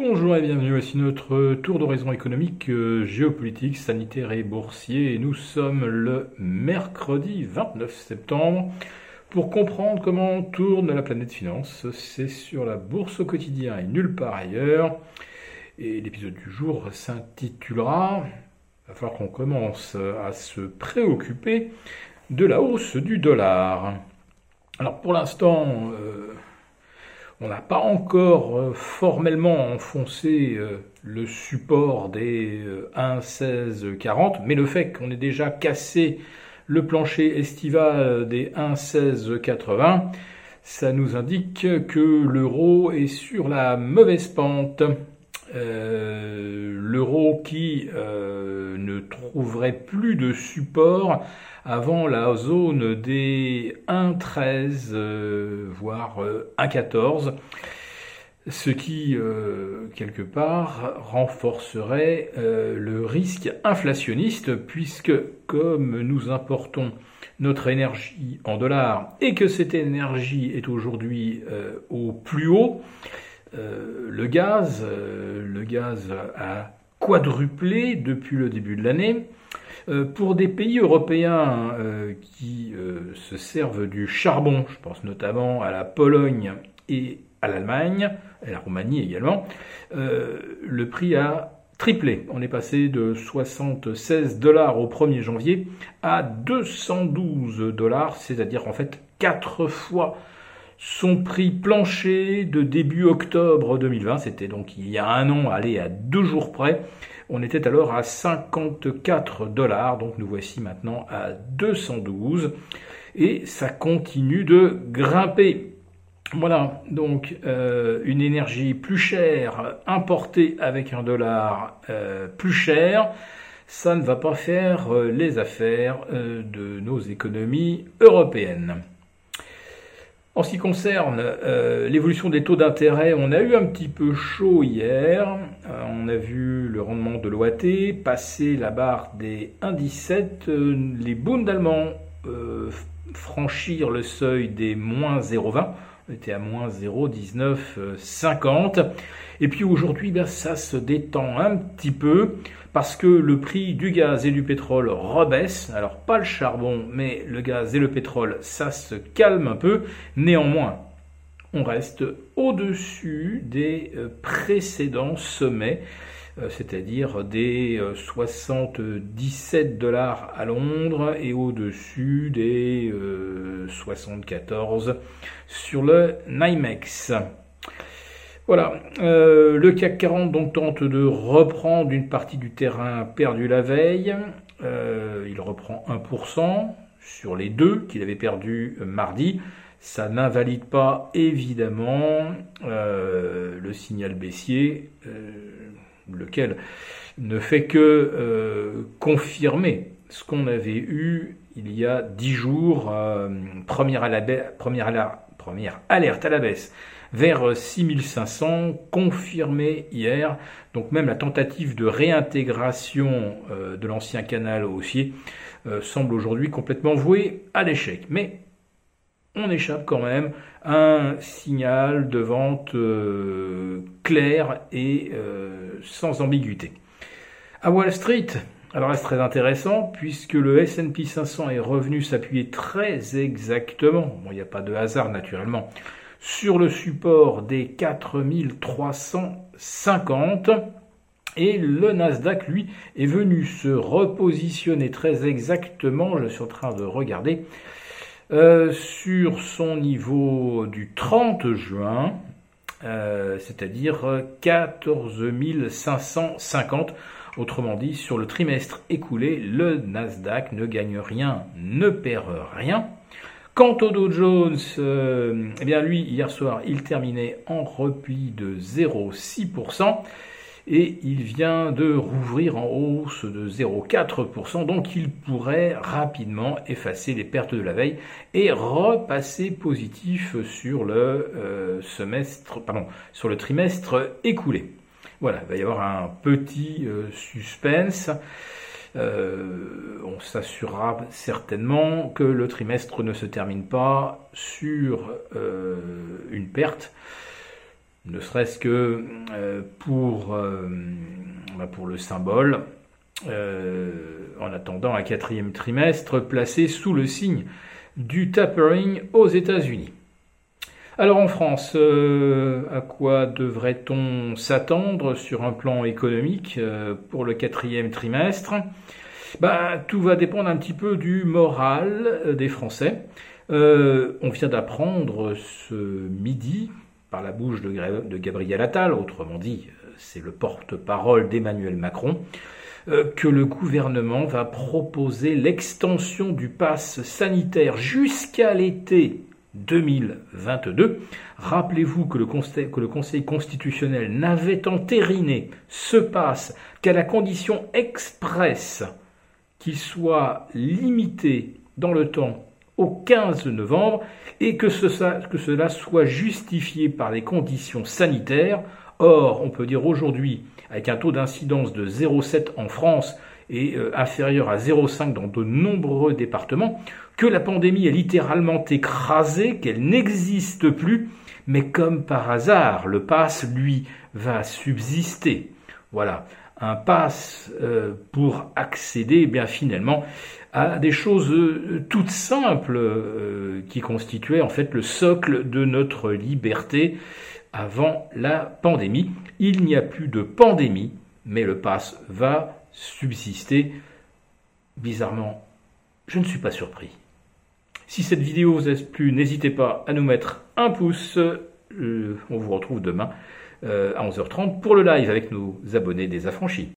Bonjour et bienvenue, voici notre tour d'horizon économique, euh, géopolitique, sanitaire et boursier. Nous sommes le mercredi 29 septembre. Pour comprendre comment tourne la planète finance, c'est sur la bourse au quotidien et nulle part ailleurs. Et l'épisode du jour s'intitulera Il va falloir qu'on commence à se préoccuper de la hausse du dollar. Alors pour l'instant, euh, on n'a pas encore euh, formellement enfoncé euh, le support des 1,1640, euh, mais le fait qu'on ait déjà cassé le plancher estival des 1,1680, ça nous indique que l'euro est sur la mauvaise pente. L'euro qui ne trouverait plus de support avant la zone des 1,13, euh, voire 1,14, euh, ce qui, euh, quelque part, renforcerait le risque inflationniste, puisque comme nous importons notre énergie en dollars et que cette énergie est aujourd'hui au plus haut, le gaz, le gaz a quadruplé depuis le début de l'année. Euh, pour des pays européens euh, qui euh, se servent du charbon, je pense notamment à la Pologne et à l'Allemagne, à la Roumanie également, le prix a triplé. On est passé de 76 dollars au 1er janvier à 212 dollars, c'est-à-dire en fait 4 fois son prix plancher de début octobre 2020. C'était donc il y a un an, allé à deux jours près. On était alors à 54 dollars, donc nous voici maintenant à 212 et ça continue de grimper. Voilà, donc euh, une énergie plus chère importée avec un dollar euh, plus cher, ça ne va pas faire euh, les affaires de nos économies européennes. En ce qui concerne euh, l'évolution des taux d'intérêt, on a eu un petit peu chaud hier. Euh, on a vu le rendement de l'OAT passer la barre des 1,17. Euh, les Bundes allemands franchir le seuil des moins 0,20. Était à moins 0,1950. Et puis aujourd'hui, ben, ça se détend un petit peu parce que le prix du gaz et du pétrole rebaisse. Alors pas le charbon, mais le gaz et le pétrole, ça se calme un peu. Néanmoins, on reste au-dessus des euh, précédents sommets, euh, c'est-à-dire des 77 euh, dollars à Londres et au-dessus des 74 sur le NYMEX. Voilà, euh, le CAC 40 donc tente de reprendre une partie du terrain perdu la veille. Euh, il reprend 1% sur les deux qu'il avait perdu mardi. Ça n'invalide pas évidemment euh, le signal baissier, lequel ne fait que confirmer ce qu'on avait eu il y a 10 jours, la première, alerte à la baisse vers 6500, confirmé hier. Donc même la tentative de réintégration euh, de l'ancien canal haussier euh, semble aujourd'hui complètement vouée à l'échec. Mais on échappe quand même à un signal de vente euh, clair et sans ambiguïté. À Wall Street, alors c'est très intéressant puisque le S&P 500 est revenu s'appuyer très exactement, bon il n'y a pas de hasard naturellement, sur le support des 4350 et le Nasdaq, lui, est venu se repositionner très exactement, je suis en train de regarder, euh, sur son niveau du 30 juin, euh, c'est-à-dire 14 550. Autrement dit, sur le trimestre écoulé, le Nasdaq ne gagne rien, ne perd rien. Quant au Dow Jones, euh, eh bien lui, hier soir, il terminait en repli de 0,6% et il vient de rouvrir en hausse de 0,4%, donc il pourrait rapidement effacer les pertes de la veille et repasser positif sur le euh, semestre, pardon, sur le trimestre écoulé. Voilà, il va y avoir un petit euh, suspense. Euh, on s'assurera certainement que le trimestre ne se termine pas sur une perte. Ne serait-ce que pour, bah, pour le symbole, en attendant un quatrième trimestre placé sous le signe du tapering aux États-Unis. Alors en France, euh, à quoi devrait-on s'attendre sur un plan économique euh, pour le quatrième trimestre? Bah, Tout va dépendre un petit peu du moral euh, des Français. on vient d'apprendre ce midi, par la bouche de, Gabriel Attal, autrement dit, c'est le porte-parole d'Emmanuel Macron, que le gouvernement va proposer l'extension du pass sanitaire jusqu'à l'été 2022. Rappelez-vous que le, conseil, que le Conseil constitutionnel n'avait entériné ce passe qu'à la condition expresse qu'il soit limité dans le temps au 15 novembre et que, que cela soit justifié par les conditions sanitaires. Or, on peut dire aujourd'hui, avec un taux d'incidence de 0,7 en France et euh, inférieur à 0,5 dans de nombreux départements, que la pandémie est littéralement écrasée, qu'elle n'existe plus, mais comme par hasard, le pass, lui, va subsister. Voilà, un pass euh, pour accéder eh bien finalement à des choses euh, toutes simples qui constituaient en fait le socle de notre liberté avant la pandémie. Il n'y a plus de pandémie, mais le pass va subsister. Bizarrement, je ne suis pas surpris. Si cette vidéo vous a plu, n'hésitez pas à nous mettre un pouce. Euh, on vous retrouve demain euh, à 11h30 pour le live avec nos abonnés des affranchis.